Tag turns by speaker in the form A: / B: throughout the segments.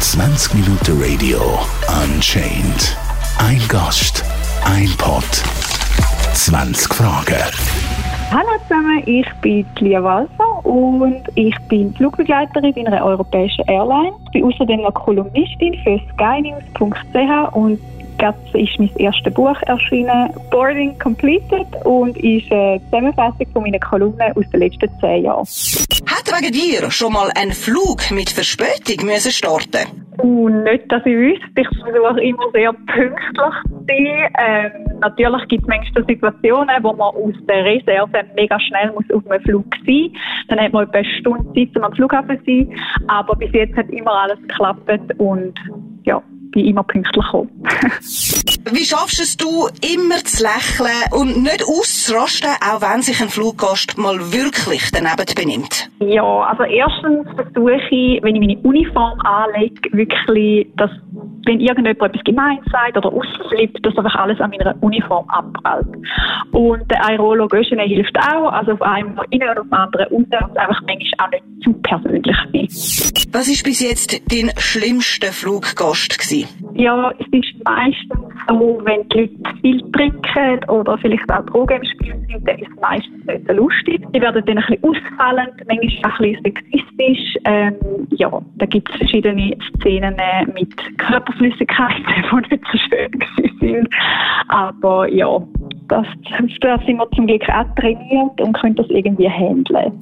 A: 20 Minuten Radio Unchained. Ein Gast, ein Pod, 20 Fragen.
B: Hallo zusammen, ich bin Lia Walser und ich bin Flugbegleiterin bei einer europäischen Airline. Ich bin außerdem noch Kolumnistin für skynews.ch und Gerade ist mein erstes Buch erschienen, Boarding Completed, und ist eine Zusammenfassung von meinen Kolumnen aus den letzten zehn Jahren.
C: Hat wegen dir schon mal ein Flug mit Verspätung müssen starten?
B: Uh, nicht, dass ich wüsste. Ich versuche immer sehr pünktlich zu sein. Ähm, natürlich gibt es manchmal Situationen, wo man aus der Reserve mega schnell muss auf einem Flug sein muss. Dann hat man etwa eine Stunde Zeit, um am Flughafen zu sein. Aber bis jetzt hat immer alles geklappt und bin immer pünktlich gekommen.
C: Wie schaffst es du, immer zu lächeln und nicht auszurasten, auch wenn sich ein Fluggast mal wirklich daneben benimmt?
B: Ja, also erstens versuche ich, wenn ich meine Uniform anlege, wirklich, dass wenn irgendjemand etwas gemein sagt oder ausflippt, dass einfach alles an meiner Uniform abprallt. Und der Aerolo Göschene hilft auch, also auf einem innen und auf dem anderen dass es einfach manchmal auch nicht zu persönlich ist.
C: Was war bis jetzt dein schlimmster Fluggast gewesen?
B: Ja, es ist meistens so, wenn die Leute viel trinken oder vielleicht auch Drogen im Spiel sind, dann ist es meistens nicht so lustig. Die werden dann ein bisschen ausfallend, manchmal auch ein bisschen sexistisch. Ähm, ja, da gibt es verschiedene Szenen mit Körperflüssigkeiten, die nicht so schön sind. Aber ja, das, das sind wir zum Glück auch trainiert und können das irgendwie handeln.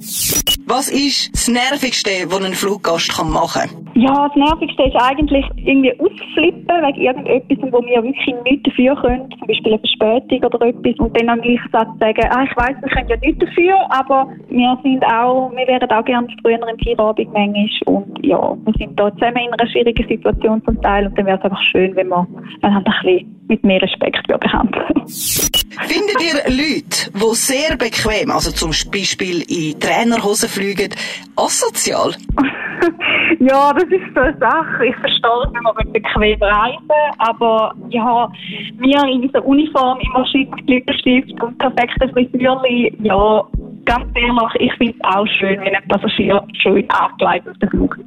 C: Was ist das Nervigste, was ein Fluggast machen kann?
B: Ja, das Nervigste ist eigentlich irgendwie ausflippen wegen irgendetwas, wo wir wirklich nichts dafür können, zum Beispiel eine Verspätung oder etwas, und dann am gleichen Satz sagen, ah, ich weiss, wir können ja nichts dafür, aber wir sind auch, wir wären auch gerne früher im Feierabend manchmal und ja, wir sind da zusammen in einer schwierigen Situation zum Teil und dann wäre es einfach schön, wenn wir einander ein bisschen mit mehr Respekt behandeln.
C: Findet ihr Leute, die sehr bequem, also zum Beispiel in Trainerhosen fliegen, asozial?
B: ja, das ist so eine Sache. Ich verstehe, wenn man bequem reisen aber ja, wir in unserer Uniform immer schick, Glitterstift und perfekte Frisürli, ja, ganz ehrlich, ich finde es auch schön, wenn ein Passagier schön angelegt auf den Flug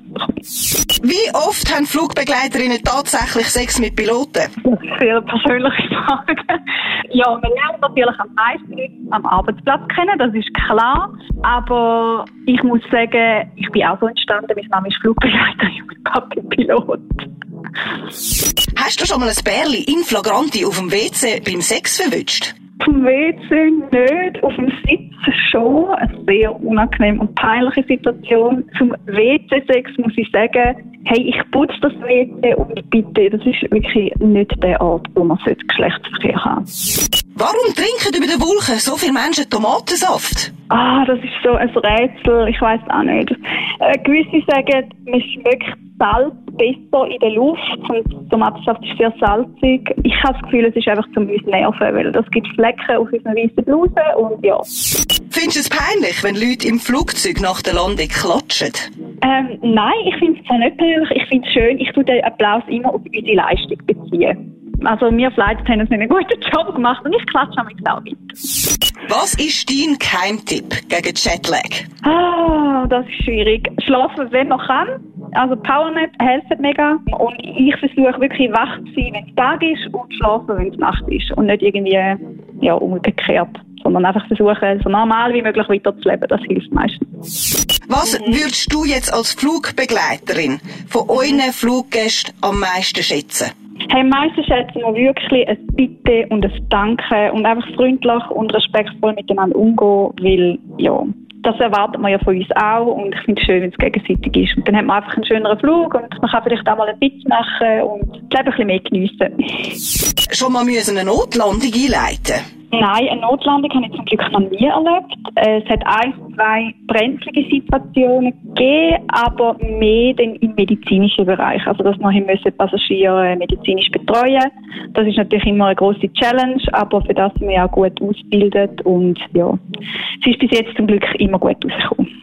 C: Wie oft haben Flugbegleiterinnen tatsächlich Sex mit Piloten? Das
B: ist sehr persönliche Frage. Ja, man lernt natürlich am meisten am Arbeitsplatz kennen, das ist klar. Aber ich muss sagen, ich bin auch so entstanden, meine Mama ist Flugbegleiterin und Papa Pilot.
C: Hast du schon mal ein Bärli in Flagranti auf dem WC beim Sex verwünscht?
B: Vom WC nicht, auf dem Sitz schon. Eine sehr unangenehme und peinliche Situation. Zum WC-Sex muss ich sagen, hey, ich putze das WC und bitte, das ist wirklich nicht der Ort, wo man Geschlechtsverkehr haben
C: Warum trinken über den Wolken so viele Menschen Tomatensaft?
B: Ah, das ist so ein Rätsel, ich weiß auch nicht. Äh, gewisse sagen, man schmeckt Salz besser in der Luft und Tomatensaft ist sehr salzig. Ich habe das Gefühl, es ist einfach zum uns nerven, weil das gibt Flecken auf unseren weißen Blusen und ja.
C: Findest du es peinlich, wenn Leute im Flugzeug nach der Landung klatschen?
B: Ähm, nein, ich finde es nicht peinlich. Ich finde es schön. Ich tue den Applaus immer auf unsere Leistung beziehen. Also wir Flight Attendants haben einen guten Job gemacht und ich klatsche am auch mit.
C: Was ist dein Keimtipp gegen Jetlag?
B: Ah, das ist schwierig. Schlafen, wenn man kann. Also Powernap hilft mega. Und ich versuche wirklich wach zu sein, wenn es Tag ist und schlafen, wenn es Nacht ist. Und nicht irgendwie ja, umgekehrt. Sondern einfach versuchen, so normal wie möglich weiterzuleben. Das hilft meistens.
C: Was würdest du jetzt als Flugbegleiterin von euren Fluggästen am meisten schätzen?
B: Hey, meistens schätzen wir wirklich ein Bitte und ein Danke und einfach freundlich und respektvoll miteinander umgehen, weil, ja, das erwartet man ja von uns auch und ich finde es schön, wenn es gegenseitig ist. Und dann hat man einfach einen schöneren Flug und man kann vielleicht auch mal ein Witz machen und das Leben ein bisschen mehr geniessen.
C: Schon mal müssen eine Notlandung einleiten?
B: Nein, eine Notlandung habe ich zum Glück noch nie erlebt. Es hat ein, zwei brenzlige Situationen gegeben, aber mehr dann im medizinischen Bereich. Also, dass wir müssen Passagiere medizinisch betreuen. Das ist natürlich immer eine große Challenge, aber für das sind wir auch gut ausgebildet und ja, es ist bis jetzt zum Glück immer gut rausgekommen.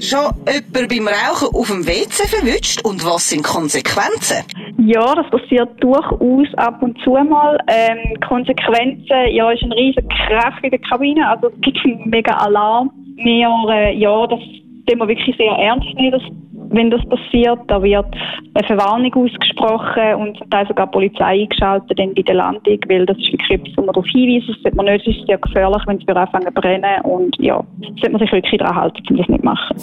C: Schon jemand beim Rauchen auf dem WC verwünscht und was sind Konsequenzen?
B: Ja, das passiert durchaus ab und zu mal. Ähm, Konsequenzen, ja, ist eine riesige kräftige Kabine, also es gibt einen mega Alarm. Wir, äh, ja, das den wir wirklich sehr ernst nehmen, wenn das passiert. Da wird eine Verwarnung ausgesprochen und zum Teil sogar die Polizei eingeschaltet dann bei der Landung, weil das ist wirklich etwas, wo man darauf hinweisen, das sollte man nicht, es ist sehr gefährlich, wenn es anfangen zu brennen und ja, sollte man sich wirklich daran halten, um das nicht machen.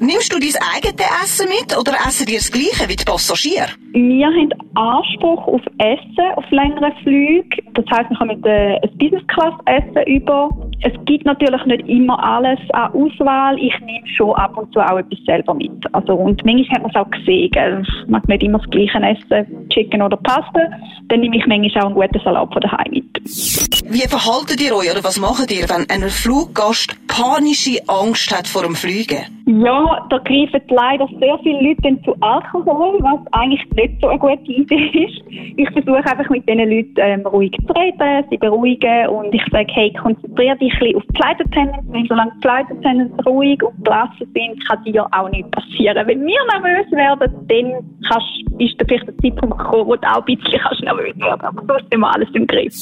C: Nimmst du dein eigenes Essen mit oder essen dir das Gleiche wie die Passagiere?
B: Wir haben Anspruch auf Essen auf längeren Flügen. Das heisst, wir kommen äh, ein Business Class Essen über. Es gibt natürlich nicht immer alles an Auswahl. Ich nehme schon ab und zu auch etwas selber mit. Also, und manchmal hat man es auch gesehen. Gell? Ich mag nicht immer das Gleiche essen, Chicken oder Pasta. Dann nehme ich manchmal auch einen guten Salat von daheim mit.
C: Wie verhaltet ihr euch oder was macht ihr, wenn ein Fluggast panische Angst hat vor dem Fliegen?
B: Ja, da greifen leider sehr viele Leute zu Alkohol, was eigentlich nicht so eine gute Idee ist. Ich versuche einfach mit diesen Leuten ähm, ruhig zu reden, sie beruhigen und ich sage, hey, konzentriere dich ein bisschen auf die Attendants, weil solange die Attendants ruhig und gelassen sind, kann dir auch nichts passieren. Wenn wir nervös werden, dann kannst, ist da vielleicht der Zeitpunkt gekommen, wo du auch ein bisschen kannst nervös werden aber sonst sind wir alles im Griff.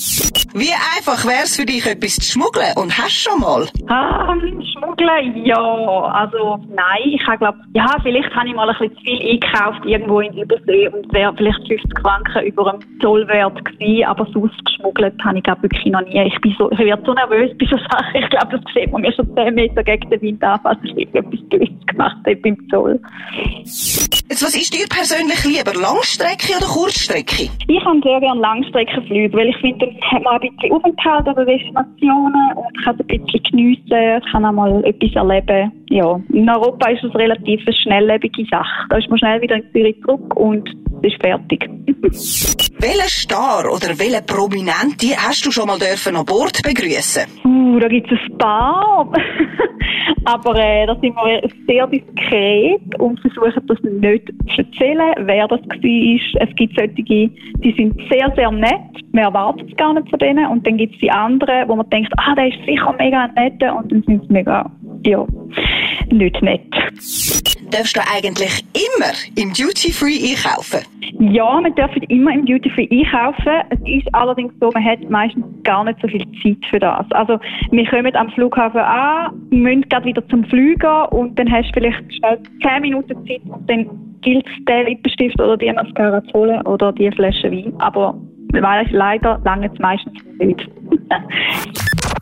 C: Wie einfach wäre es für dich, etwas zu schmuggeln? Und hast du schon mal?
B: Ah, schmuggeln, ja, also nein, ich habe glaube, ja, vielleicht habe ich mal ein bisschen zu viel eingekauft irgendwo in Übersee und wäre vielleicht 50 Franken über dem Zollwert gewesen, aber sonst geschmuggelt habe ich glaube wirklich noch nie. Ich bin so, ich werde so nervös bei so Sachen. Ich glaube, das sieht man mir schon 10 Meter gegen den Wind an, als ich etwas Blödes gemacht habe beim Zoll.
C: Jetzt, was ist dir persönlich lieber, Langstrecke oder Kurzstrecke?
B: Ich habe sehr gerne Langstreckenflüge, weil ich finde, dann hat man ein bisschen Aufenthalt an Destinationen und kann ein bisschen geniessen, kann auch mal etwas erleben. Ja, in Europa ist es relativ eine schnelllebige Sache. Da ist man schnell wieder in Zürich zurück und ist fertig.
C: Welchen Star oder welchen Prominente hast du schon mal dürfen an Bord begrüßen?
B: Uh, da gibt es ein paar. Aber äh, da sind wir sehr diskret und versuchen das nicht zu erzählen, wer das war. Es gibt solche, die sind sehr, sehr nett. Man erwartet es gar nicht von denen. Und dann gibt es die anderen, wo man denkt, ah, der ist sicher mega nett und dann sind sie mega, ja, nicht nett.
C: Darfst du eigentlich immer im Duty Free einkaufen?
B: Ja, man darf immer im Duty Free einkaufen. Es ist allerdings so, man hat meistens gar nicht so viel Zeit für das. Also wir kommen am Flughafen an, müssen gerade wieder zum Flüger und dann hast du vielleicht schnell 10 Minuten Zeit und dann gilt es, den Lippenstift oder die Mascara zu holen oder die Flasche Wein. Aber leider lange es meistens nicht.